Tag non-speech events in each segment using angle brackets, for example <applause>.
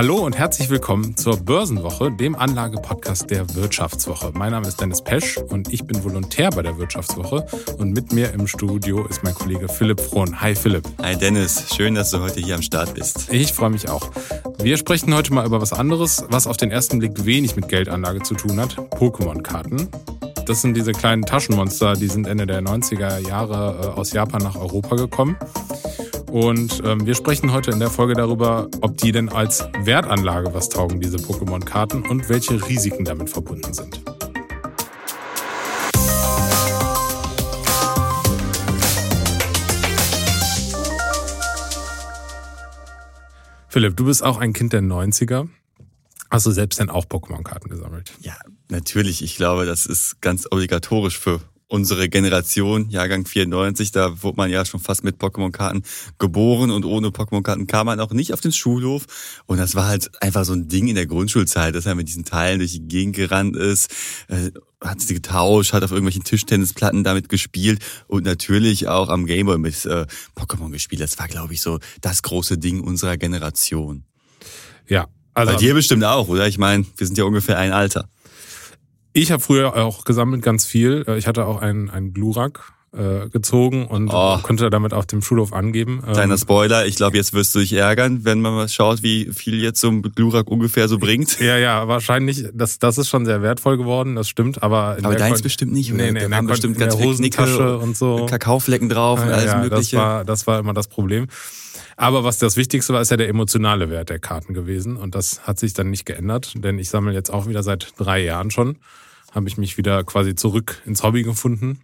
Hallo und herzlich willkommen zur Börsenwoche, dem Anlagepodcast der Wirtschaftswoche. Mein Name ist Dennis Pesch und ich bin Volontär bei der Wirtschaftswoche. Und mit mir im Studio ist mein Kollege Philipp Frohn. Hi Philipp. Hi Dennis, schön, dass du heute hier am Start bist. Ich freue mich auch. Wir sprechen heute mal über was anderes, was auf den ersten Blick wenig mit Geldanlage zu tun hat. Pokémon-Karten. Das sind diese kleinen Taschenmonster, die sind Ende der 90er Jahre äh, aus Japan nach Europa gekommen. Und ähm, wir sprechen heute in der Folge darüber, ob die denn als Wertanlage was taugen, diese Pokémon-Karten, und welche Risiken damit verbunden sind. Philipp, du bist auch ein Kind der 90er. Hast du selbst denn auch Pokémon-Karten gesammelt? Ja, natürlich. Ich glaube, das ist ganz obligatorisch für unsere Generation, Jahrgang 94, da wurde man ja schon fast mit Pokémon-Karten geboren und ohne Pokémon-Karten kam man auch nicht auf den Schulhof. Und das war halt einfach so ein Ding in der Grundschulzeit, dass er mit diesen Teilen durch die Gegend gerannt ist, äh, hat sie getauscht, hat auf irgendwelchen Tischtennisplatten damit gespielt und natürlich auch am Gameboy mit äh, Pokémon gespielt. Das war, glaube ich, so das große Ding unserer Generation. Ja. Also, Bei dir bestimmt auch, oder? Ich meine, wir sind ja ungefähr ein Alter. Ich habe früher auch gesammelt ganz viel. Äh, ich hatte auch einen, einen Glurak äh, gezogen und oh. konnte damit auf dem Schulhof angeben. Kleiner ähm, Spoiler, ich glaube, jetzt wirst du dich ärgern, wenn man mal schaut, wie viel jetzt so ein Glurak ungefähr so bringt. Ja, ja, wahrscheinlich, das, das ist schon sehr wertvoll geworden, das stimmt, aber... aber deins bestimmt nicht, oder? Nee, nee, da haben bestimmt ganz Hosentasche und so. Kakaoflecken drauf ja, und alles ja, mögliche. Das war, das war immer das Problem. Aber was das Wichtigste war, ist ja der emotionale Wert der Karten gewesen. Und das hat sich dann nicht geändert, denn ich sammle jetzt auch wieder seit drei Jahren schon. Habe ich mich wieder quasi zurück ins Hobby gefunden.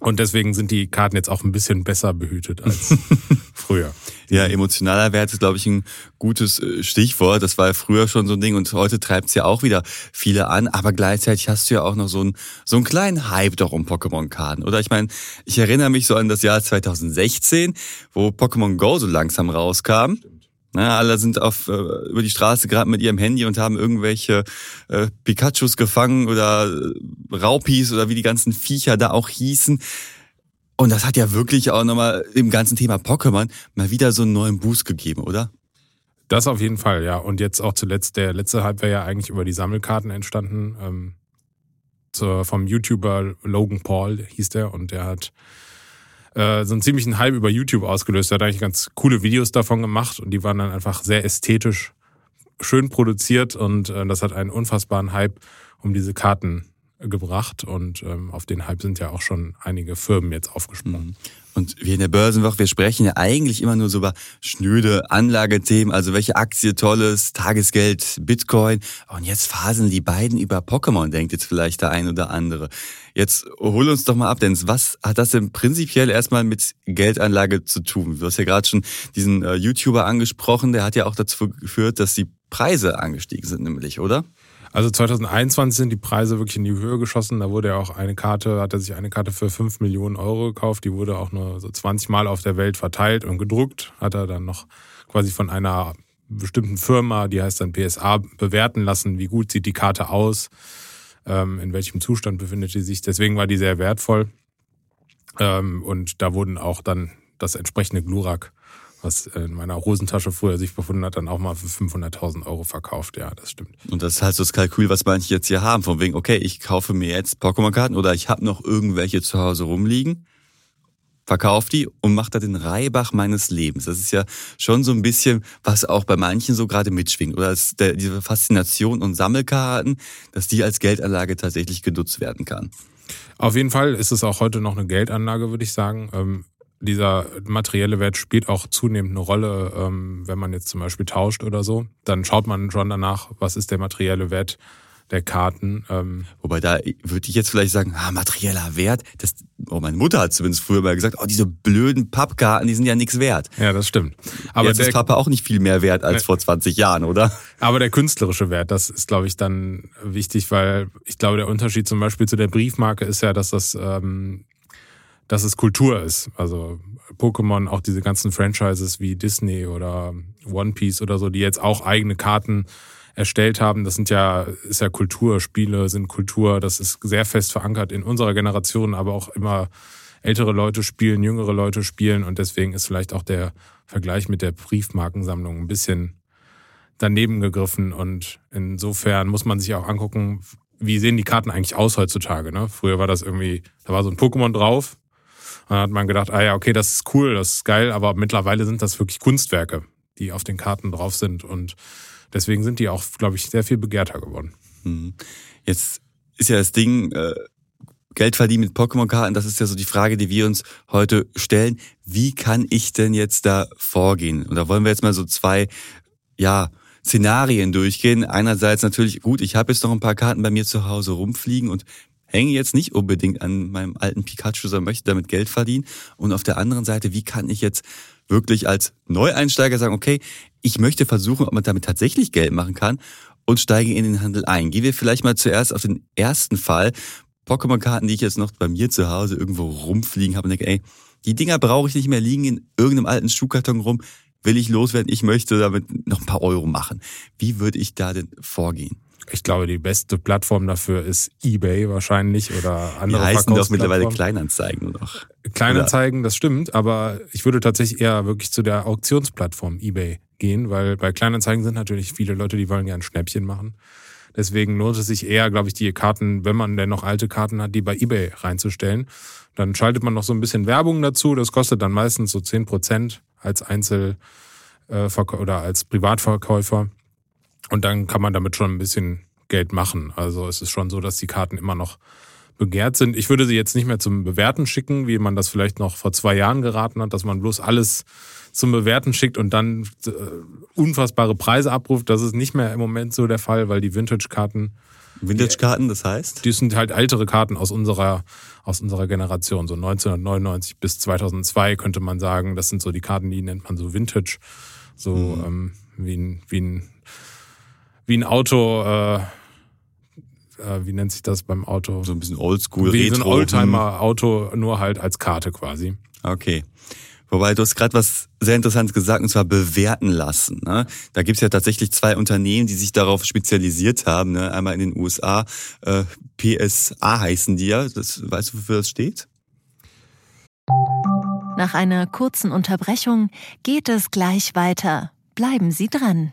Und deswegen sind die Karten jetzt auch ein bisschen besser behütet als <laughs> früher. Ja, emotionaler Wert ist, glaube ich, ein gutes äh, Stichwort. Das war ja früher schon so ein Ding und heute treibt es ja auch wieder viele an. Aber gleichzeitig hast du ja auch noch so einen, so einen kleinen Hype doch um Pokémon-Karten. Oder ich meine, ich erinnere mich so an das Jahr 2016, wo Pokémon Go so langsam rauskam. Stimmt. Na, alle sind auf, äh, über die Straße gerade mit ihrem Handy und haben irgendwelche äh, Pikachus gefangen oder äh, Raupis oder wie die ganzen Viecher da auch hießen. Und das hat ja wirklich auch nochmal im ganzen Thema Pokémon mal wieder so einen neuen Boost gegeben, oder? Das auf jeden Fall, ja. Und jetzt auch zuletzt, der letzte Hype wäre ja eigentlich über die Sammelkarten entstanden. Ähm, zur, vom YouTuber Logan Paul hieß der und der hat äh, so einen ziemlichen Hype über YouTube ausgelöst. Er hat eigentlich ganz coole Videos davon gemacht und die waren dann einfach sehr ästhetisch schön produziert und äh, das hat einen unfassbaren Hype um diese Karten gebracht und ähm, auf den Hype sind ja auch schon einige Firmen jetzt aufgesprungen. Mhm. Und wir in der Börsenwoche, wir sprechen ja eigentlich immer nur so über schnöde Anlagethemen, also welche Aktie tolles, Tagesgeld, Bitcoin. Und jetzt phasen die beiden über Pokémon, denkt jetzt vielleicht der ein oder andere. Jetzt hol uns doch mal ab, Dennis, was hat das denn prinzipiell erstmal mit Geldanlage zu tun? Du hast ja gerade schon diesen äh, YouTuber angesprochen, der hat ja auch dazu geführt, dass die Preise angestiegen sind, nämlich, oder? Also 2021 sind die Preise wirklich in die Höhe geschossen. Da wurde ja auch eine Karte, hat er sich eine Karte für 5 Millionen Euro gekauft. Die wurde auch nur so 20 Mal auf der Welt verteilt und gedruckt. Hat er dann noch quasi von einer bestimmten Firma, die heißt dann PSA, bewerten lassen, wie gut sieht die Karte aus, ähm, in welchem Zustand befindet sie sich. Deswegen war die sehr wertvoll. Ähm, und da wurden auch dann das entsprechende Glurak was in meiner Hosentasche früher sich befunden hat, dann auch mal für 500.000 Euro verkauft. Ja, das stimmt. Und das ist halt so das Kalkül, was manche jetzt hier haben, von wegen, okay, ich kaufe mir jetzt Pokémon-Karten oder ich habe noch irgendwelche zu Hause rumliegen, verkaufe die und mache da den Reibach meines Lebens. Das ist ja schon so ein bisschen, was auch bei manchen so gerade mitschwingt. Oder der, diese Faszination und Sammelkarten, dass die als Geldanlage tatsächlich genutzt werden kann. Auf jeden Fall ist es auch heute noch eine Geldanlage, würde ich sagen. Dieser materielle Wert spielt auch zunehmend eine Rolle, ähm, wenn man jetzt zum Beispiel tauscht oder so. Dann schaut man schon danach, was ist der materielle Wert der Karten. Ähm. Wobei da würde ich jetzt vielleicht sagen, ah, materieller Wert. Das, oh, meine Mutter hat zumindest früher mal gesagt, oh, diese blöden Pappkarten, die sind ja nichts wert. Ja, das stimmt. Aber jetzt der, ist Pappe auch nicht viel mehr wert als äh, vor 20 Jahren, oder? Aber der künstlerische Wert, das ist, glaube ich, dann wichtig, weil ich glaube, der Unterschied zum Beispiel zu der Briefmarke ist ja, dass das ähm, dass es Kultur ist. Also Pokémon, auch diese ganzen Franchises wie Disney oder One Piece oder so, die jetzt auch eigene Karten erstellt haben, das sind ja, ist ja Kultur, Spiele sind Kultur, das ist sehr fest verankert in unserer Generation, aber auch immer ältere Leute spielen, jüngere Leute spielen und deswegen ist vielleicht auch der Vergleich mit der Briefmarkensammlung ein bisschen daneben gegriffen und insofern muss man sich auch angucken, wie sehen die Karten eigentlich aus heutzutage. Ne? Früher war das irgendwie, da war so ein Pokémon drauf. Dann hat man gedacht, ah ja, okay, das ist cool, das ist geil, aber mittlerweile sind das wirklich Kunstwerke, die auf den Karten drauf sind und deswegen sind die auch, glaube ich, sehr viel begehrter geworden. Mhm. Jetzt ist ja das Ding, äh, Geld verdienen mit Pokémon-Karten, das ist ja so die Frage, die wir uns heute stellen. Wie kann ich denn jetzt da vorgehen? Und da wollen wir jetzt mal so zwei, ja, Szenarien durchgehen. Einerseits natürlich, gut, ich habe jetzt noch ein paar Karten bei mir zu Hause rumfliegen und hänge jetzt nicht unbedingt an meinem alten Pikachu, sondern möchte damit Geld verdienen. Und auf der anderen Seite, wie kann ich jetzt wirklich als Neueinsteiger sagen, okay, ich möchte versuchen, ob man damit tatsächlich Geld machen kann und steige in den Handel ein. Gehen wir vielleicht mal zuerst auf den ersten Fall. Pokémon-Karten, die ich jetzt noch bei mir zu Hause irgendwo rumfliegen habe und denke, ey, die Dinger brauche ich nicht mehr, liegen in irgendeinem alten Schuhkarton rum, will ich loswerden, ich möchte damit noch ein paar Euro machen. Wie würde ich da denn vorgehen? Ich glaube, die beste Plattform dafür ist eBay wahrscheinlich oder andere Die heißen doch mittlerweile Kleinanzeigen noch. Kleinanzeigen, das stimmt, aber ich würde tatsächlich eher wirklich zu der Auktionsplattform eBay gehen, weil bei Kleinanzeigen sind natürlich viele Leute, die wollen gerne Schnäppchen machen. Deswegen lohnt es sich eher, glaube ich, die Karten, wenn man denn noch alte Karten hat, die bei eBay reinzustellen. Dann schaltet man noch so ein bisschen Werbung dazu. Das kostet dann meistens so zehn Prozent als Einzel- äh, oder als Privatverkäufer. Und dann kann man damit schon ein bisschen Geld machen. Also es ist schon so, dass die Karten immer noch begehrt sind. Ich würde sie jetzt nicht mehr zum Bewerten schicken, wie man das vielleicht noch vor zwei Jahren geraten hat, dass man bloß alles zum Bewerten schickt und dann äh, unfassbare Preise abruft. Das ist nicht mehr im Moment so der Fall, weil die Vintage-Karten. Vintage-Karten, das heißt? Die sind halt ältere Karten aus unserer, aus unserer Generation. So 1999 bis 2002 könnte man sagen. Das sind so die Karten, die nennt man so Vintage. So mhm. ähm, wie, ein, wie, ein, wie ein Auto. Äh, äh, wie nennt sich das beim Auto? So ein bisschen Oldschool, Wie Retro. so ein Oldtimer-Auto, nur halt als Karte quasi. Okay. Wobei du hast gerade was sehr Interessantes gesagt, und zwar bewerten lassen. Ne? Da gibt's ja tatsächlich zwei Unternehmen, die sich darauf spezialisiert haben. Ne? Einmal in den USA, äh, PSA heißen die ja. Das, weißt du, wofür das steht? Nach einer kurzen Unterbrechung geht es gleich weiter. Bleiben Sie dran.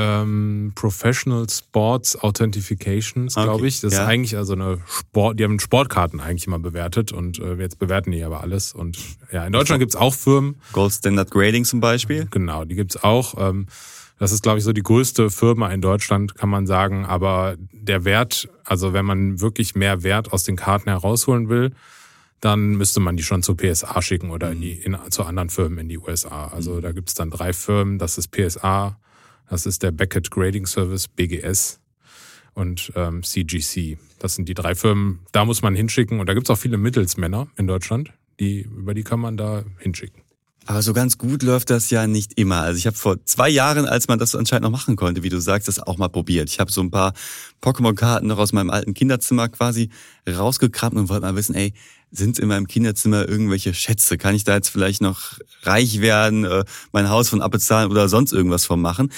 Ähm, Professional Sports Authentifications, glaube okay, ich. Das ja. ist eigentlich also eine Sport, die haben Sportkarten eigentlich immer bewertet und äh, jetzt bewerten die aber alles. Und ja, in Deutschland gibt es auch Firmen. Gold Standard Grading zum Beispiel. Genau, die gibt es auch. Ähm, das ist, glaube ich, so die größte Firma in Deutschland, kann man sagen. Aber der Wert, also wenn man wirklich mehr Wert aus den Karten herausholen will, dann müsste man die schon zur PSA schicken oder in die, in, zu anderen Firmen in die USA. Also mhm. da gibt's dann drei Firmen. Das ist PSA, das ist der Beckett Grading Service, BGS und ähm, CGC. Das sind die drei Firmen. Da muss man hinschicken. Und da gibt's auch viele Mittelsmänner in Deutschland, die, über die kann man da hinschicken. Aber so ganz gut läuft das ja nicht immer. Also ich habe vor zwei Jahren, als man das anscheinend noch machen konnte, wie du sagst, das auch mal probiert. Ich habe so ein paar Pokémon-Karten noch aus meinem alten Kinderzimmer quasi rausgekramt und wollte mal wissen, ey, sind in meinem Kinderzimmer irgendwelche Schätze? Kann ich da jetzt vielleicht noch reich werden, äh, mein Haus von abbezahlen oder sonst irgendwas von machen?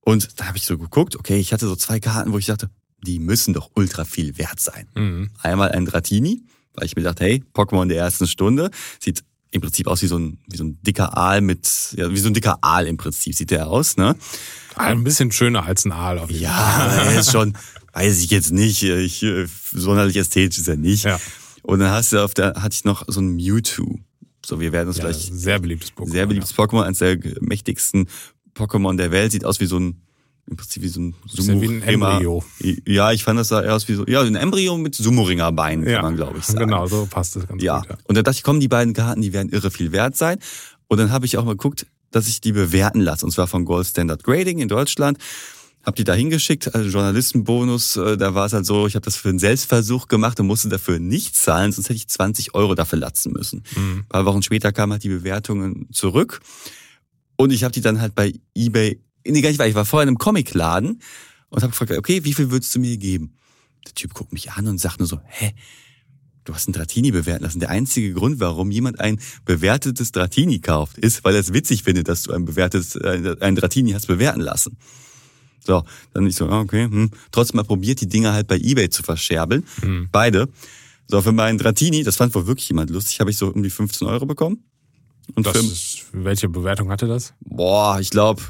Und da habe ich so geguckt, okay, ich hatte so zwei Karten, wo ich dachte, die müssen doch ultra viel wert sein. Mhm. Einmal ein Dratini, weil ich mir dachte, hey, Pokémon der ersten Stunde, sieht im Prinzip aus wie so ein, wie so ein dicker Aal mit, ja, wie so ein dicker Aal im Prinzip sieht der aus, ne? Ein bisschen schöner als ein Aal auf jeden ja, Fall. Ja, <laughs> er ist schon, weiß ich jetzt nicht, ich, sonderlich ästhetisch ist er nicht. Ja. Und dann hast du auf der, hatte ich noch so ein Mewtwo. So, wir werden uns ja, gleich. Sehr beliebtes Pokémon. Sehr beliebtes ja. Pokémon, eines der mächtigsten Pokémon der Welt. Sieht aus wie so ein im Prinzip wie so ein Sumo wie ein Embryo. Ja, ich fand das sah eher aus wie so, ja, ein Embryo mit Sumo-Ringerbeinen, kann ja, man glaube ich sagen. Genau, so passt das ganz ja. gut. Ja. Und dann dachte ich, kommen die beiden Karten, die werden irre viel wert sein. Und dann habe ich auch mal geguckt, dass ich die bewerten lasse. Und zwar von Gold Standard Grading in Deutschland. Hab die da hingeschickt, also Journalistenbonus, äh, da war es halt so, ich habe das für einen Selbstversuch gemacht und musste dafür nicht zahlen, sonst hätte ich 20 Euro dafür latzen müssen. Mhm. Ein paar Wochen später kamen halt die Bewertungen zurück und ich habe die dann halt bei eBay, nee, gar nicht, weil ich war vorher in einem Comicladen und habe gefragt, okay, wie viel würdest du mir geben? Der Typ guckt mich an und sagt nur so, hä, du hast einen Dratini bewerten lassen. Der einzige Grund, warum jemand ein bewertetes Dratini kauft, ist, weil er es witzig findet, dass du ein bewertetes, äh, ein Dratini hast bewerten lassen. So, dann ich so, ah, okay, hm. trotzdem mal probiert, die Dinger halt bei Ebay zu verscherbeln. Mhm. Beide. So, für meinen Dratini, das fand wohl wirklich jemand lustig, habe ich so um die 15 Euro bekommen. Und das für, ist, welche Bewertung hatte das? Boah, ich glaube,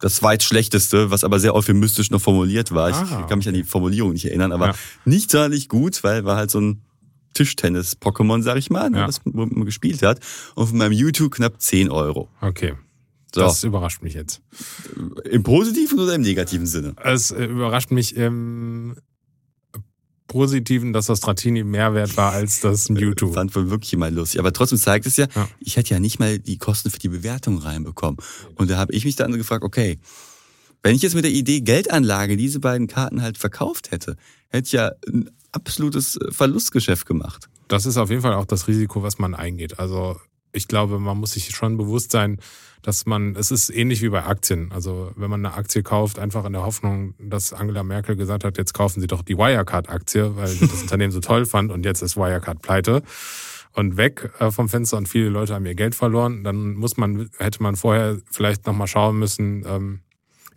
das zweitschlechteste, was aber sehr euphemistisch noch formuliert war. Ich ah, kann mich an die Formulierung nicht erinnern, aber ja. nicht sonderlich gut, weil war halt so ein Tischtennis-Pokémon, sag ich mal, ne, ja. das man gespielt hat. Und von meinem YouTube knapp 10 Euro. Okay. So. Das überrascht mich jetzt. Im positiven oder im negativen Sinne? Es äh, überrascht mich im positiven, dass das Stratini mehr wert war als das Mewtwo. Fand wohl wirklich immer lustig. Aber trotzdem zeigt es ja, ja, ich hätte ja nicht mal die Kosten für die Bewertung reinbekommen. Und da habe ich mich dann gefragt, okay, wenn ich jetzt mit der Idee Geldanlage diese beiden Karten halt verkauft hätte, hätte ich ja ein absolutes Verlustgeschäft gemacht. Das ist auf jeden Fall auch das Risiko, was man eingeht. Also ich glaube, man muss sich schon bewusst sein, dass man, es ist ähnlich wie bei Aktien. Also wenn man eine Aktie kauft, einfach in der Hoffnung, dass Angela Merkel gesagt hat, jetzt kaufen Sie doch die Wirecard-Aktie, weil sie das <laughs> Unternehmen so toll fand und jetzt ist Wirecard pleite und weg äh, vom Fenster und viele Leute haben ihr Geld verloren, dann muss man, hätte man vorher vielleicht nochmal schauen müssen, ähm,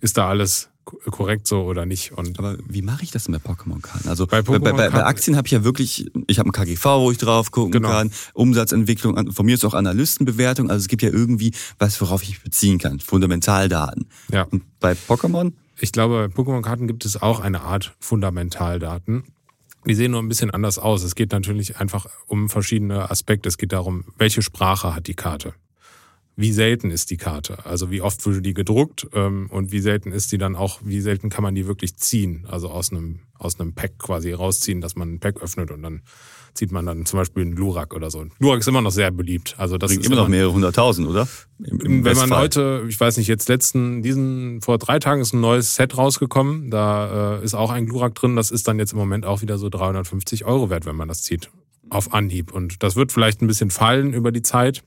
ist da alles korrekt so oder nicht. Und Aber wie mache ich das denn bei Pokémon-Karten? Also bei, Pokémon bei, bei, bei Aktien habe ich ja wirklich, ich habe ein KGV, wo ich drauf gucken genau. kann, Umsatzentwicklung, von mir ist auch Analystenbewertung, also es gibt ja irgendwie was, worauf ich beziehen kann, Fundamentaldaten. Ja. Und bei Pokémon? Ich glaube, bei Pokémon-Karten gibt es auch eine Art Fundamentaldaten. Die sehen nur ein bisschen anders aus. Es geht natürlich einfach um verschiedene Aspekte. Es geht darum, welche Sprache hat die Karte wie selten ist die Karte? Also wie oft wurde die gedruckt ähm, und wie selten ist die dann auch, wie selten kann man die wirklich ziehen? Also aus einem, aus einem Pack quasi rausziehen, dass man ein Pack öffnet und dann zieht man dann zum Beispiel einen Glurak oder so. Glurak ist immer noch sehr beliebt. Also das Bringt immer noch mehrere hunderttausend, oder? Im, im wenn man heute, ich weiß nicht, jetzt letzten, diesen, vor drei Tagen ist ein neues Set rausgekommen. Da äh, ist auch ein Glurak drin. Das ist dann jetzt im Moment auch wieder so 350 Euro wert, wenn man das zieht. Auf Anhieb. Und das wird vielleicht ein bisschen fallen über die Zeit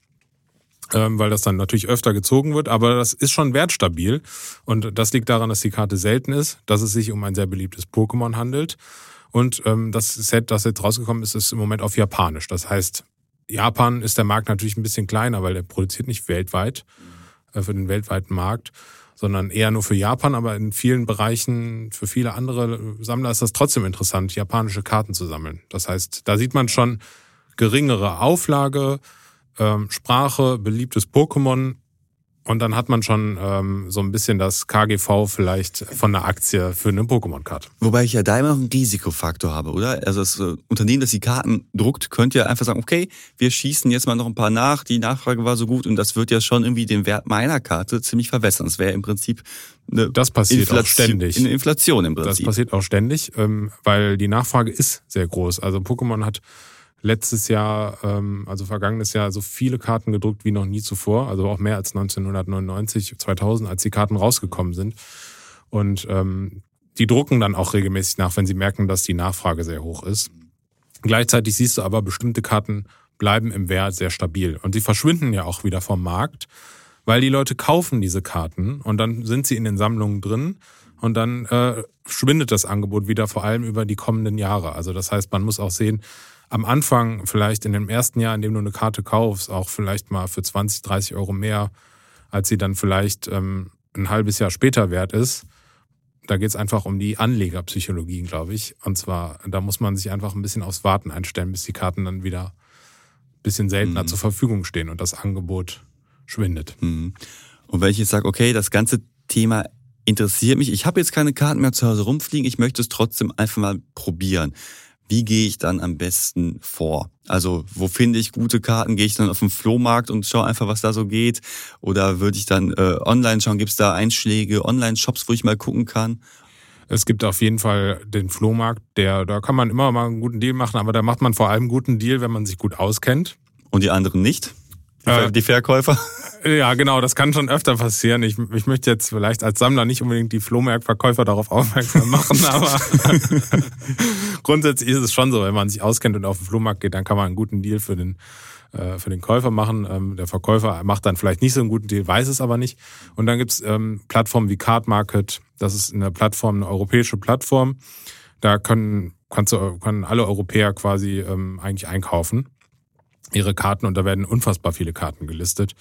weil das dann natürlich öfter gezogen wird, aber das ist schon wertstabil und das liegt daran, dass die Karte selten ist, dass es sich um ein sehr beliebtes Pokémon handelt und ähm, das Set, das jetzt rausgekommen ist, ist im Moment auf Japanisch. Das heißt, Japan ist der Markt natürlich ein bisschen kleiner, weil der produziert nicht weltweit äh, für den weltweiten Markt, sondern eher nur für Japan, aber in vielen Bereichen für viele andere Sammler ist das trotzdem interessant, japanische Karten zu sammeln. Das heißt, da sieht man schon geringere Auflage, ähm, Sprache, beliebtes Pokémon. Und dann hat man schon ähm, so ein bisschen das KGV vielleicht von einer Aktie für eine Pokémon-Karte. Wobei ich ja da immer noch einen Risikofaktor habe, oder? Also das äh, Unternehmen, das die Karten druckt, könnte ja einfach sagen, okay, wir schießen jetzt mal noch ein paar nach, die Nachfrage war so gut und das wird ja schon irgendwie den Wert meiner Karte ziemlich verwässern. Das wäre im Prinzip eine das passiert Inflation, auch ständig. Eine Inflation im Prinzip. Das passiert auch ständig, ähm, weil die Nachfrage ist sehr groß. Also Pokémon hat letztes Jahr, ähm, also vergangenes Jahr, so viele Karten gedruckt wie noch nie zuvor. Also auch mehr als 1999, 2000, als die Karten rausgekommen sind. Und ähm, die drucken dann auch regelmäßig nach, wenn sie merken, dass die Nachfrage sehr hoch ist. Gleichzeitig siehst du aber, bestimmte Karten bleiben im Wert sehr stabil. Und sie verschwinden ja auch wieder vom Markt, weil die Leute kaufen diese Karten und dann sind sie in den Sammlungen drin und dann äh, schwindet das Angebot wieder, vor allem über die kommenden Jahre. Also das heißt, man muss auch sehen, am Anfang vielleicht in dem ersten Jahr, in dem du eine Karte kaufst, auch vielleicht mal für 20, 30 Euro mehr, als sie dann vielleicht ähm, ein halbes Jahr später wert ist. Da geht es einfach um die Anlegerpsychologie, glaube ich. Und zwar, da muss man sich einfach ein bisschen aufs Warten einstellen, bis die Karten dann wieder ein bisschen seltener mhm. zur Verfügung stehen und das Angebot schwindet. Mhm. Und wenn ich jetzt sage, okay, das ganze Thema interessiert mich, ich habe jetzt keine Karten mehr zu Hause rumfliegen, ich möchte es trotzdem einfach mal probieren wie gehe ich dann am besten vor? Also wo finde ich gute Karten? Gehe ich dann auf den Flohmarkt und schaue einfach, was da so geht? Oder würde ich dann äh, online schauen? Gibt es da Einschläge, Online-Shops, wo ich mal gucken kann? Es gibt auf jeden Fall den Flohmarkt, der, da kann man immer mal einen guten Deal machen, aber da macht man vor allem einen guten Deal, wenn man sich gut auskennt. Und die anderen nicht? Die, Ver die Verkäufer? <laughs> Ja, genau, das kann schon öfter passieren. Ich, ich möchte jetzt vielleicht als Sammler nicht unbedingt die Flohmarktverkäufer darauf <laughs> aufmerksam machen, aber <laughs> grundsätzlich ist es schon so, wenn man sich auskennt und auf den Flohmarkt geht, dann kann man einen guten Deal für den äh, für den Käufer machen. Ähm, der Verkäufer macht dann vielleicht nicht so einen guten Deal, weiß es aber nicht. Und dann gibt's ähm, Plattformen wie Card Market. Das ist eine Plattform, eine europäische Plattform. Da können, kannst du, können alle Europäer quasi ähm, eigentlich einkaufen ihre Karten und da werden unfassbar viele Karten gelistet.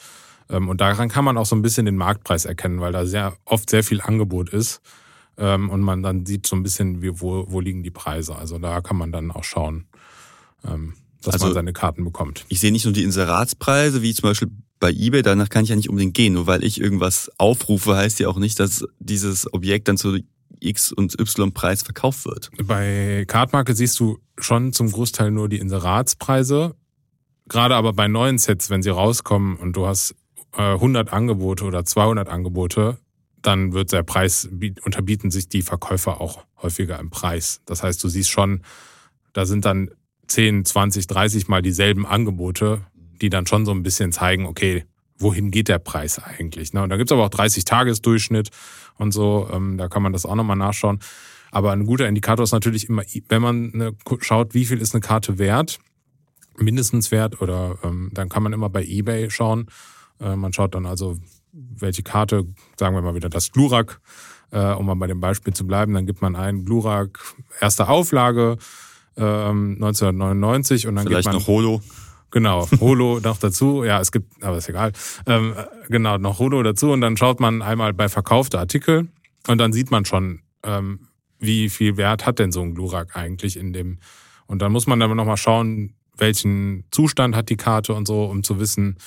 Ähm, und daran kann man auch so ein bisschen den Marktpreis erkennen, weil da sehr oft sehr viel Angebot ist ähm, und man dann sieht so ein bisschen, wie, wo, wo liegen die Preise. Also da kann man dann auch schauen, ähm, dass also, man seine Karten bekommt. Ich sehe nicht nur die Inseratspreise, wie zum Beispiel bei eBay, danach kann ich ja nicht unbedingt gehen. Nur weil ich irgendwas aufrufe, heißt ja auch nicht, dass dieses Objekt dann zu X- und Y-Preis verkauft wird. Bei Cardmarket siehst du schon zum Großteil nur die Inseratspreise. Gerade aber bei neuen Sets, wenn sie rauskommen und du hast äh, 100 Angebote oder 200 Angebote, dann wird der Preis, unterbieten sich die Verkäufer auch häufiger im Preis. Das heißt, du siehst schon, da sind dann 10, 20, 30 mal dieselben Angebote, die dann schon so ein bisschen zeigen, okay, wohin geht der Preis eigentlich? Ne? Und da gibt's aber auch 30-Tages-Durchschnitt und so, ähm, da kann man das auch nochmal nachschauen. Aber ein guter Indikator ist natürlich immer, wenn man schaut, wie viel ist eine Karte wert, mindestens wert oder ähm, dann kann man immer bei eBay schauen. Äh, man schaut dann also, welche Karte, sagen wir mal wieder das Glurak, äh, um mal bei dem Beispiel zu bleiben, dann gibt man ein Glurak erste Auflage ähm, 1999 und dann Vielleicht gibt man noch Holo. Genau, <laughs> Holo noch dazu. Ja, es gibt, aber ist egal. Ähm, genau, noch Holo dazu und dann schaut man einmal bei verkaufte Artikel und dann sieht man schon, ähm, wie viel Wert hat denn so ein Glurak eigentlich in dem. Und dann muss man dann nochmal schauen, welchen Zustand hat die Karte und so, um zu wissen,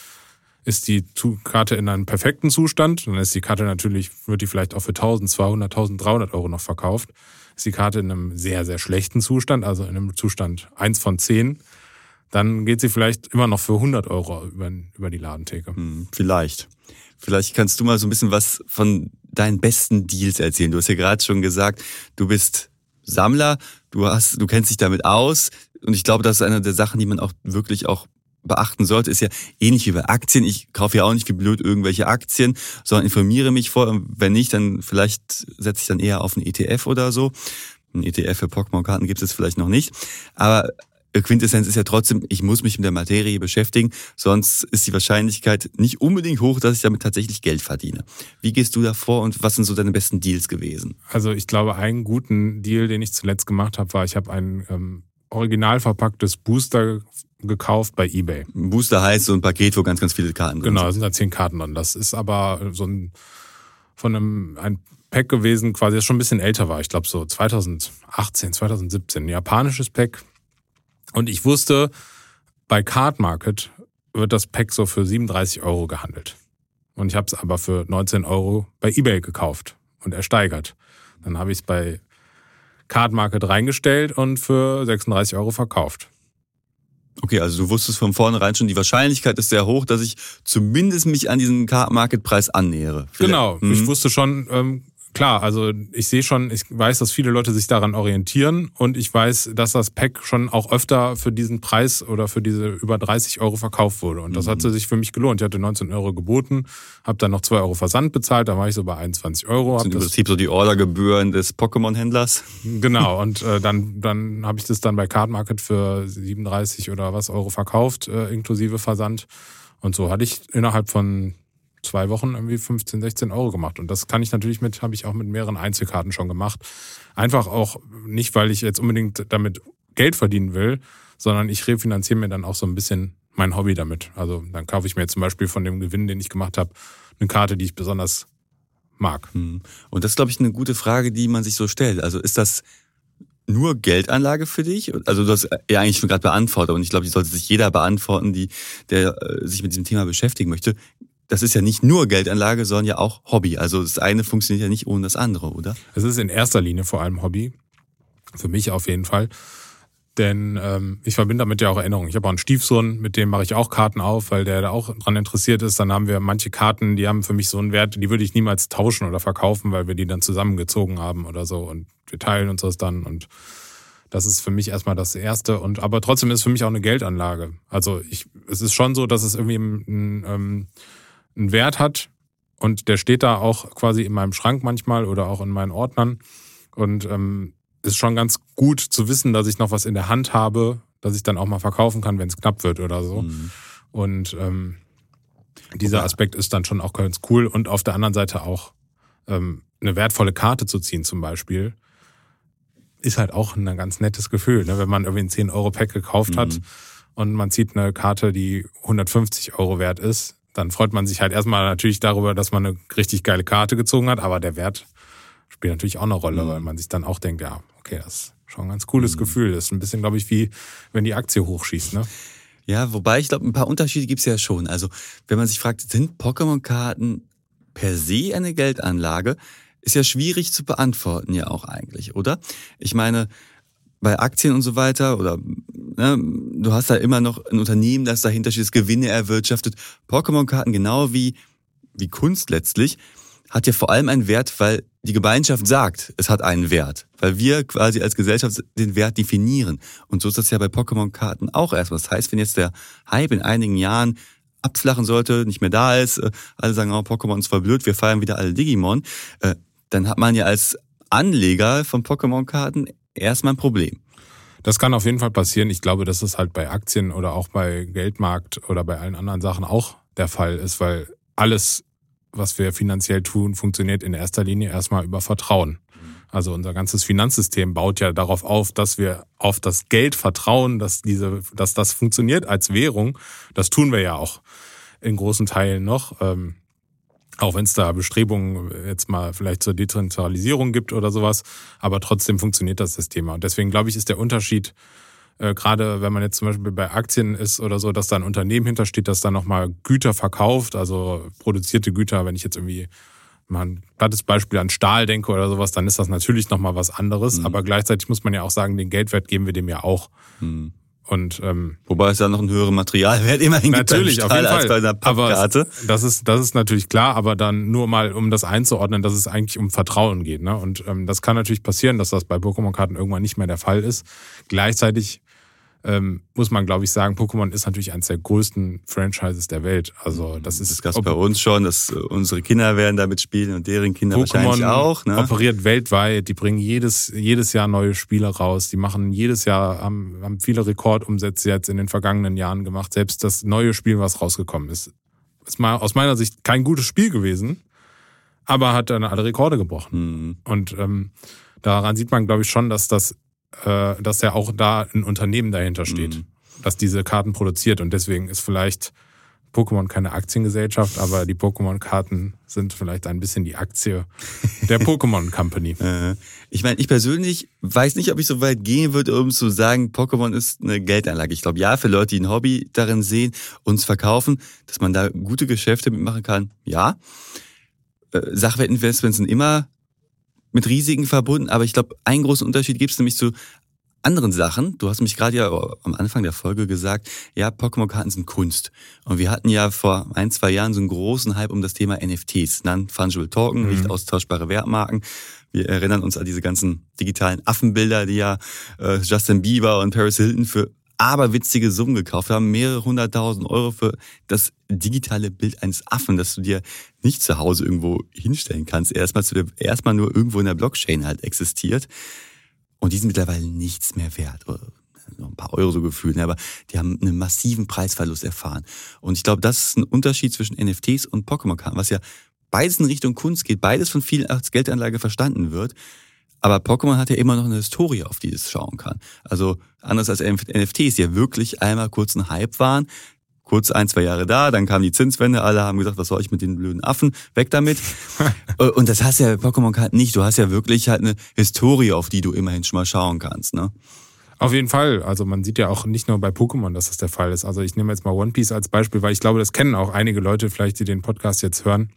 ist die Karte in einem perfekten Zustand, dann ist die Karte natürlich, wird die vielleicht auch für 1200, 1300 Euro noch verkauft. Ist die Karte in einem sehr, sehr schlechten Zustand, also in einem Zustand eins von zehn, dann geht sie vielleicht immer noch für 100 Euro über, über die Ladentheke. Hm, vielleicht. Vielleicht kannst du mal so ein bisschen was von deinen besten Deals erzählen. Du hast ja gerade schon gesagt, du bist Sammler, du hast, du kennst dich damit aus. Und ich glaube, das ist eine der Sachen, die man auch wirklich auch beachten sollte, ist ja ähnlich wie bei Aktien. Ich kaufe ja auch nicht wie blöd irgendwelche Aktien, sondern informiere mich vor. Wenn nicht, dann vielleicht setze ich dann eher auf einen ETF oder so. Ein ETF für Pokémon-Karten gibt es vielleicht noch nicht. Aber Quintessenz ist ja trotzdem, ich muss mich mit der Materie beschäftigen, sonst ist die Wahrscheinlichkeit nicht unbedingt hoch, dass ich damit tatsächlich Geld verdiene. Wie gehst du da vor und was sind so deine besten Deals gewesen? Also ich glaube, einen guten Deal, den ich zuletzt gemacht habe, war, ich habe ein ähm, original verpacktes Booster gekauft bei eBay. Ein Booster heißt so ein Paket, wo ganz, ganz viele Karten drin genau, sind. Genau, sind da zehn Karten drin. Das ist aber so ein von einem ein Pack gewesen, quasi das schon ein bisschen älter war. Ich glaube so 2018, 2017. Ein japanisches Pack. Und ich wusste, bei Card Market wird das Pack so für 37 Euro gehandelt. Und ich habe es aber für 19 Euro bei eBay gekauft und ersteigert. Dann habe ich es bei Card Market reingestellt und für 36 Euro verkauft. Okay, also du wusstest von vornherein schon, die Wahrscheinlichkeit ist sehr hoch, dass ich zumindest mich an diesen Card Market Preis annähere. Vielleicht. Genau, mhm. ich wusste schon, ähm, klar, also ich sehe schon, ich weiß, dass viele Leute sich daran orientieren und ich weiß, dass das Pack schon auch öfter für diesen Preis oder für diese über 30 Euro verkauft wurde. Und das mhm. hat sich für mich gelohnt. Ich hatte 19 Euro geboten, habe dann noch 2 Euro Versand bezahlt, da war ich so bei 21 Euro. Das sind im Prinzip so die Ordergebühren des Pokémon-Händlers. Genau, <laughs> und äh, dann, dann habe ich das dann bei Card Market für 37 oder was Euro verkauft, äh, inklusive Versand. Und so hatte ich innerhalb von zwei Wochen irgendwie 15, 16 Euro gemacht. Und das kann ich natürlich mit, habe ich auch mit mehreren Einzelkarten schon gemacht. Einfach auch nicht, weil ich jetzt unbedingt damit Geld verdienen will, sondern ich refinanziere mir dann auch so ein bisschen mein Hobby damit. Also dann kaufe ich mir zum Beispiel von dem Gewinn, den ich gemacht habe, eine Karte, die ich besonders mag. Hm. Und das ist, glaube ich, eine gute Frage, die man sich so stellt. Also ist das nur Geldanlage für dich? Also du hast ja eigentlich schon gerade beantwortet und ich glaube, die sollte sich jeder beantworten, die, der äh, sich mit diesem Thema beschäftigen möchte das ist ja nicht nur Geldanlage, sondern ja auch Hobby. Also das eine funktioniert ja nicht ohne das andere, oder? Es ist in erster Linie vor allem Hobby. Für mich auf jeden Fall. Denn ähm, ich verbinde damit ja auch Erinnerungen. Ich habe auch einen Stiefsohn, mit dem mache ich auch Karten auf, weil der da auch dran interessiert ist. Dann haben wir manche Karten, die haben für mich so einen Wert, die würde ich niemals tauschen oder verkaufen, weil wir die dann zusammengezogen haben oder so. Und wir teilen uns das dann und Das ist für mich erstmal das Erste. Und aber trotzdem ist es für mich auch eine Geldanlage. Also ich, es ist schon so, dass es irgendwie einen, ähm, einen Wert hat. Und der steht da auch quasi in meinem Schrank manchmal oder auch in meinen Ordnern. Und ähm, ist schon ganz gut zu wissen, dass ich noch was in der Hand habe, dass ich dann auch mal verkaufen kann, wenn es knapp wird oder so. Mhm. Und ähm, dieser Aspekt ist dann schon auch ganz cool. Und auf der anderen Seite auch ähm, eine wertvolle Karte zu ziehen zum Beispiel, ist halt auch ein ganz nettes Gefühl, ne? wenn man irgendwie ein 10-Euro-Pack gekauft hat mhm. und man zieht eine Karte, die 150 Euro wert ist, dann freut man sich halt erstmal natürlich darüber, dass man eine richtig geile Karte gezogen hat, aber der Wert spielt natürlich auch eine Rolle, mhm. weil man sich dann auch denkt, ja, okay, das ist schon ein ganz cooles mhm. Gefühl. Das ist ein bisschen, glaube ich, wie wenn die Aktie hochschießt, ne? Ja, wobei ich glaube, ein paar Unterschiede gibt's ja schon. Also, wenn man sich fragt, sind Pokémon-Karten per se eine Geldanlage? Ist ja schwierig zu beantworten ja auch eigentlich, oder? Ich meine, bei Aktien und so weiter oder ne, du hast da immer noch ein Unternehmen, das dahinter steht, das Gewinne erwirtschaftet. Pokémon-Karten genau wie wie Kunst letztlich hat ja vor allem einen Wert, weil die Gemeinschaft sagt, es hat einen Wert, weil wir quasi als Gesellschaft den Wert definieren. Und so ist das ja bei Pokémon-Karten auch erstmal. Das heißt, wenn jetzt der Hype in einigen Jahren abflachen sollte, nicht mehr da ist, äh, alle sagen, oh, Pokémon ist voll blöd, wir feiern wieder alle Digimon, äh, dann hat man ja als Anleger von Pokémon-Karten erstmal ein Problem. Das kann auf jeden Fall passieren. Ich glaube, dass es halt bei Aktien oder auch bei Geldmarkt oder bei allen anderen Sachen auch der Fall ist, weil alles was wir finanziell tun, funktioniert in erster Linie erstmal über Vertrauen. Also unser ganzes Finanzsystem baut ja darauf auf, dass wir auf das Geld vertrauen, dass diese, dass das funktioniert als Währung. Das tun wir ja auch in großen Teilen noch. Ähm, auch wenn es da Bestrebungen jetzt mal vielleicht zur Dezentralisierung gibt oder sowas, aber trotzdem funktioniert das System. Und deswegen glaube ich, ist der Unterschied äh, gerade wenn man jetzt zum Beispiel bei Aktien ist oder so, dass da ein Unternehmen hintersteht, das dann nochmal Güter verkauft, also produzierte Güter, wenn ich jetzt irgendwie mal ein plattes Beispiel an Stahl denke oder sowas, dann ist das natürlich nochmal was anderes. Mhm. Aber gleichzeitig muss man ja auch sagen, den Geldwert geben wir dem ja auch. Mhm. Und ähm, wobei es ja noch einen höheren Materialwert immerhin natürlich, gibt auf jeden als bei einer Pappkarte. Aber das ist das ist natürlich klar, aber dann nur mal um das einzuordnen, dass es eigentlich um Vertrauen geht. Ne? Und ähm, das kann natürlich passieren, dass das bei Pokémon-Karten irgendwann nicht mehr der Fall ist. Gleichzeitig ähm, muss man, glaube ich, sagen, Pokémon ist natürlich eines der größten Franchises der Welt. Also das ist. Das gab bei uns schon, dass äh, unsere Kinder werden damit spielen und deren Kinder Pokémon wahrscheinlich auch. Ne? operiert weltweit, die bringen jedes, jedes Jahr neue Spiele raus, die machen jedes Jahr, haben, haben viele Rekordumsätze jetzt in den vergangenen Jahren gemacht. Selbst das neue Spiel, was rausgekommen ist, ist mal aus meiner Sicht kein gutes Spiel gewesen, aber hat dann alle Rekorde gebrochen. Mhm. Und ähm, daran sieht man, glaube ich, schon, dass das äh, dass ja auch da ein Unternehmen dahinter steht, mhm. das diese Karten produziert. Und deswegen ist vielleicht Pokémon keine Aktiengesellschaft, aber die Pokémon-Karten sind vielleicht ein bisschen die Aktie <laughs> der Pokémon Company. ich meine, ich persönlich weiß nicht, ob ich so weit gehen würde, um zu sagen, Pokémon ist eine Geldanlage. Ich glaube, ja, für Leute, die ein Hobby darin sehen, uns verkaufen, dass man da gute Geschäfte mitmachen kann, ja. Äh, Sachwertinvestments sind immer mit Risiken verbunden, aber ich glaube, einen großen Unterschied gibt es nämlich zu anderen Sachen. Du hast mich gerade ja am Anfang der Folge gesagt, ja, Pokémon-Karten sind Kunst. Und wir hatten ja vor ein, zwei Jahren so einen großen Hype um das Thema NFTs, Non-Fungible Token, mhm. nicht austauschbare Wertmarken. Wir erinnern uns an diese ganzen digitalen Affenbilder, die ja äh, Justin Bieber und Paris Hilton für aberwitzige Summen gekauft haben, mehrere hunderttausend Euro für das digitale Bild eines Affen, das du dir nicht zu Hause irgendwo hinstellen kannst, erstmal, zu der, erstmal nur irgendwo in der Blockchain halt existiert. Und die sind mittlerweile nichts mehr wert. Noch ein paar Euro so gefühlt, ne, aber die haben einen massiven Preisverlust erfahren. Und ich glaube, das ist ein Unterschied zwischen NFTs und Pokémon-Karten, was ja beides in Richtung Kunst geht, beides von vielen als Geldanlage verstanden wird. Aber Pokémon hat ja immer noch eine Historie, auf die es schauen kann. Also anders als NFTs, die ja wirklich einmal kurz ein Hype waren, kurz ein, zwei Jahre da, dann kam die Zinswende, alle haben gesagt, was soll ich mit den blöden Affen, weg damit. <laughs> Und das hast ja Pokémon halt nicht. Du hast ja wirklich halt eine Historie, auf die du immerhin schon mal schauen kannst, ne? Auf jeden Fall. Also man sieht ja auch nicht nur bei Pokémon, dass das der Fall ist. Also ich nehme jetzt mal One Piece als Beispiel, weil ich glaube, das kennen auch einige Leute vielleicht, die den Podcast jetzt hören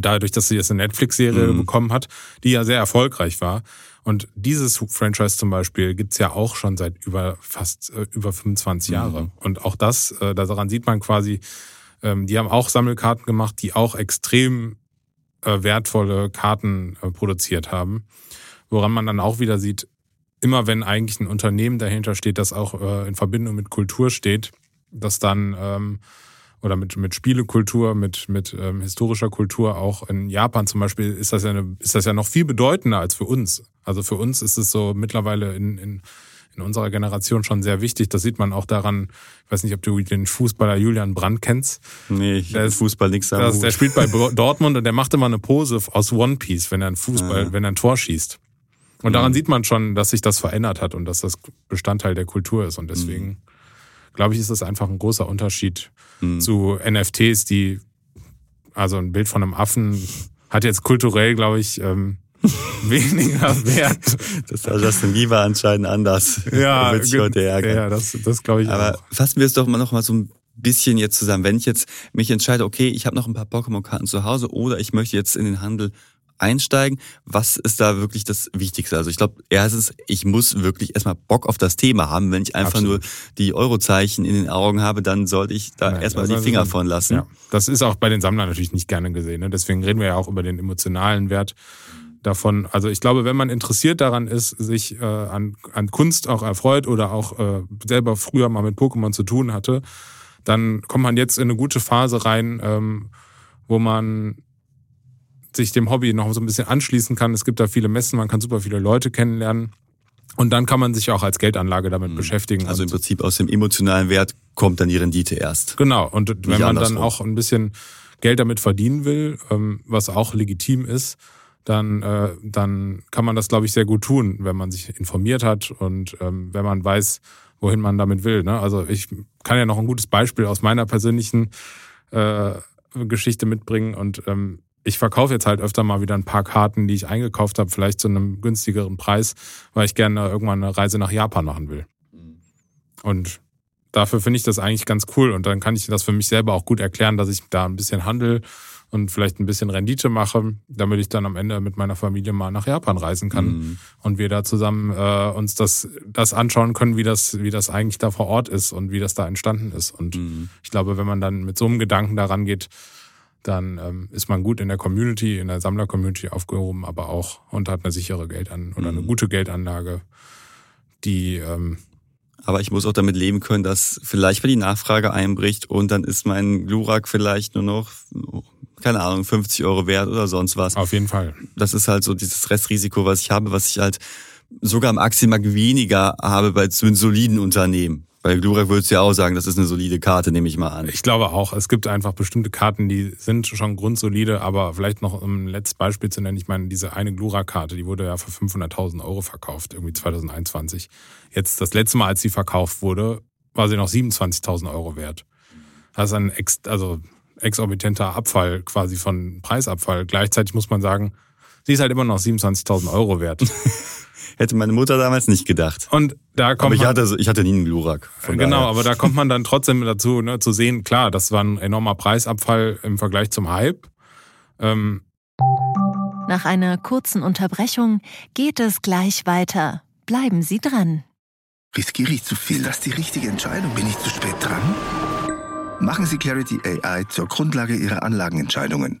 dadurch, dass sie jetzt eine Netflix-Serie mhm. bekommen hat, die ja sehr erfolgreich war. Und dieses Franchise zum Beispiel gibt's ja auch schon seit über fast äh, über 25 mhm. Jahre. Und auch das, äh, daran sieht man quasi, ähm, die haben auch Sammelkarten gemacht, die auch extrem äh, wertvolle Karten äh, produziert haben. Woran man dann auch wieder sieht, immer wenn eigentlich ein Unternehmen dahinter steht, das auch äh, in Verbindung mit Kultur steht, dass dann ähm, oder mit, mit Spielekultur, mit, mit ähm, historischer Kultur, auch in Japan zum Beispiel, ist das, ja eine, ist das ja noch viel bedeutender als für uns. Also für uns ist es so mittlerweile in, in, in unserer Generation schon sehr wichtig. Das sieht man auch daran, ich weiß nicht, ob du den Fußballer Julian Brandt kennst. Nee, ich der Fußball nichts das, Der spielt bei <laughs> Dortmund und der macht immer eine Pose aus One Piece, wenn er ein Fußball, ja. wenn er ein Tor schießt. Und daran mhm. sieht man schon, dass sich das verändert hat und dass das Bestandteil der Kultur ist. Und deswegen mhm. Glaube ich, ist das einfach ein großer Unterschied mhm. zu NFTs, die, also ein Bild von einem Affen hat jetzt kulturell, glaube ich, ähm, <laughs> weniger wert. Das war Justin Bieber anscheinend anders. Ja, sich heute ärgern. ja das, das glaube ich Aber auch. fassen wir es doch mal noch mal so ein bisschen jetzt zusammen. Wenn ich jetzt mich entscheide, okay, ich habe noch ein paar Pokémon-Karten zu Hause oder ich möchte jetzt in den Handel einsteigen. Was ist da wirklich das Wichtigste? Also ich glaube, erstens, ich muss wirklich erstmal Bock auf das Thema haben. Wenn ich einfach Absolut. nur die Eurozeichen in den Augen habe, dann sollte ich da Nein, erstmal die Finger also, von lassen. Ja. Das ist auch bei den Sammlern natürlich nicht gerne gesehen. Ne? Deswegen reden wir ja auch über den emotionalen Wert davon. Also ich glaube, wenn man interessiert daran ist, sich äh, an, an Kunst auch erfreut oder auch äh, selber früher mal mit Pokémon zu tun hatte, dann kommt man jetzt in eine gute Phase rein, ähm, wo man sich dem Hobby noch so ein bisschen anschließen kann. Es gibt da viele Messen, man kann super viele Leute kennenlernen. Und dann kann man sich auch als Geldanlage damit mhm. beschäftigen. Also im Prinzip aus dem emotionalen Wert kommt dann die Rendite erst. Genau. Und Nicht wenn man dann auch ein bisschen Geld damit verdienen will, ähm, was auch legitim ist, dann, äh, dann kann man das, glaube ich, sehr gut tun, wenn man sich informiert hat und ähm, wenn man weiß, wohin man damit will. Ne? Also ich kann ja noch ein gutes Beispiel aus meiner persönlichen äh, Geschichte mitbringen und ähm, ich verkaufe jetzt halt öfter mal wieder ein paar Karten, die ich eingekauft habe, vielleicht zu einem günstigeren Preis, weil ich gerne irgendwann eine Reise nach Japan machen will. Mhm. Und dafür finde ich das eigentlich ganz cool und dann kann ich das für mich selber auch gut erklären, dass ich da ein bisschen handel und vielleicht ein bisschen Rendite mache, damit ich dann am Ende mit meiner Familie mal nach Japan reisen kann mhm. und wir da zusammen äh, uns das, das anschauen können, wie das, wie das eigentlich da vor Ort ist und wie das da entstanden ist. Und mhm. ich glaube, wenn man dann mit so einem Gedanken daran geht, dann ähm, ist man gut in der Community, in der Sammler-Community aufgehoben, aber auch und hat eine sichere Geldan oder mhm. eine gute Geldanlage, die ähm, aber ich muss auch damit leben können, dass vielleicht mal die Nachfrage einbricht und dann ist mein Glurak vielleicht nur noch, keine Ahnung, 50 Euro wert oder sonst was. Auf jeden Fall. Das ist halt so dieses Restrisiko, was ich habe, was ich halt sogar am Aktienmarkt weniger habe bei so einem soliden Unternehmen. Bei Glurak würdest du ja auch sagen, das ist eine solide Karte, nehme ich mal an. Ich glaube auch. Es gibt einfach bestimmte Karten, die sind schon grundsolide, aber vielleicht noch um ein letztes Beispiel zu nennen. Ich meine, diese eine Glurak-Karte, die wurde ja für 500.000 Euro verkauft, irgendwie 2021. Jetzt das letzte Mal, als sie verkauft wurde, war sie noch 27.000 Euro wert. Das ist ein ex, also exorbitanter Abfall quasi von Preisabfall. Gleichzeitig muss man sagen, sie ist halt immer noch 27.000 Euro wert. <laughs> Hätte meine Mutter damals nicht gedacht. Und da kommt aber ich hatte, ich hatte nie einen Glurak. Genau, daher. aber da kommt man dann trotzdem dazu, ne, zu sehen, klar, das war ein enormer Preisabfall im Vergleich zum Hype. Ähm Nach einer kurzen Unterbrechung geht es gleich weiter. Bleiben Sie dran. Riskiere ich zu viel? Das ist die richtige Entscheidung. Bin ich zu spät dran? Machen Sie Clarity AI zur Grundlage Ihrer Anlagenentscheidungen.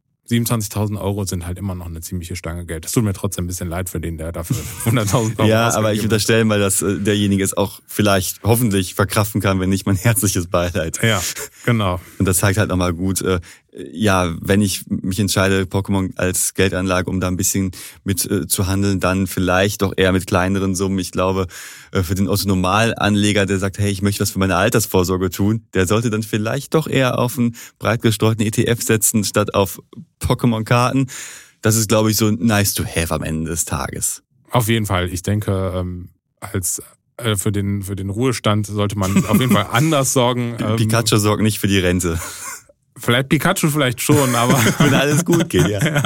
27.000 Euro sind halt immer noch eine ziemliche Stange Geld. Das tut mir trotzdem ein bisschen leid für den, der dafür <laughs> 100.000 Euro Ja, aber ich unterstelle mal, dass äh, derjenige es auch vielleicht hoffentlich verkraften kann, wenn nicht mein <laughs> herzliches Beileid. Ja, genau. Und das zeigt halt nochmal gut, äh, ja, wenn ich mich entscheide, Pokémon als Geldanlage, um da ein bisschen mit äh, zu handeln, dann vielleicht doch eher mit kleineren Summen. Ich glaube, äh, für den Otto-Normalanleger, der sagt, hey, ich möchte was für meine Altersvorsorge tun, der sollte dann vielleicht doch eher auf einen breit gestreuten ETF setzen, statt auf Pokémon-Karten. Das ist, glaube ich, so nice to have am Ende des Tages. Auf jeden Fall. Ich denke, ähm, als äh, für den, für den Ruhestand sollte man auf jeden Fall <laughs> anders sorgen. Pikachu sorgt nicht für die Rente. Vielleicht Pikachu vielleicht schon, <laughs> aber wenn alles gut geht, ja. <laughs> ja.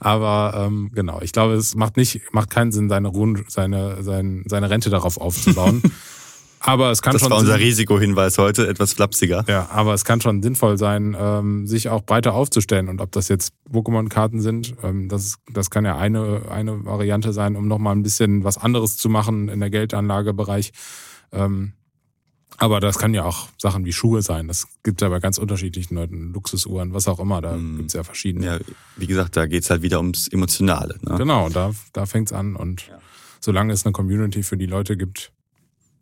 Aber ähm, genau, ich glaube, es macht nicht, macht keinen Sinn, seine Ruhen, seine, seine, seine Rente darauf aufzubauen. <laughs> Aber es kann das schon. war unser Risikohinweis heute, etwas flapsiger. Ja, aber es kann schon sinnvoll sein, ähm, sich auch breiter aufzustellen. Und ob das jetzt Pokémon-Karten sind, ähm, das, das kann ja eine, eine Variante sein, um nochmal ein bisschen was anderes zu machen in der Geldanlagebereich. Ähm, aber das kann ja auch Sachen wie Schuhe sein. Das gibt es ja bei ganz unterschiedlichen Leuten, Luxusuhren, was auch immer. Da Mhm. gibt's ja verschiedene. Ja, wie gesagt, da geht's halt wieder ums Emotionale. Ne? Genau, da, da fängt's an. Und solange es eine Community für die Leute gibt,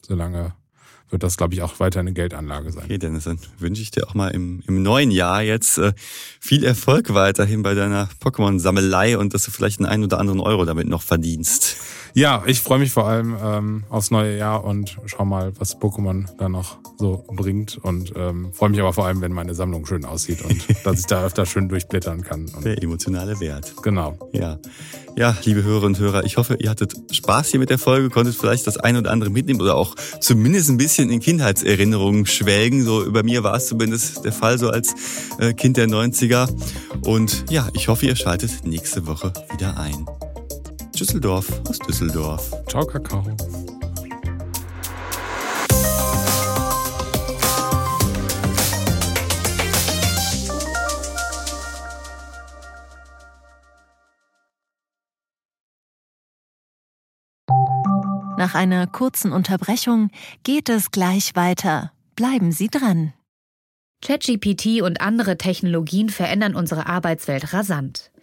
solange wird das, glaube ich, auch weiter eine Geldanlage sein. Okay, Dennis, dann wünsche ich dir auch mal im, im neuen Jahr jetzt äh, viel Erfolg weiterhin bei deiner Pokémon-Sammelei und dass du vielleicht einen ein oder anderen Euro damit noch verdienst. Ja, ich freue mich vor allem ähm, aufs neue Jahr und schau mal, was Pokémon da noch so bringt. Und ähm, freue mich aber vor allem, wenn meine Sammlung schön aussieht und <laughs> dass ich da öfter schön durchblättern kann. Und, Der emotionale Wert. genau. Ja. Ja, liebe Hörerinnen und Hörer, ich hoffe, ihr hattet Spaß hier mit der Folge, konntet vielleicht das ein oder andere mitnehmen oder auch zumindest ein bisschen in Kindheitserinnerungen schwelgen. So über mir war es zumindest der Fall, so als äh, Kind der 90er. Und ja, ich hoffe, ihr schaltet nächste Woche wieder ein. Düsseldorf aus Düsseldorf. Ciao, Kakao. Nach einer kurzen Unterbrechung geht es gleich weiter. Bleiben Sie dran. ChatGPT und andere Technologien verändern unsere Arbeitswelt rasant.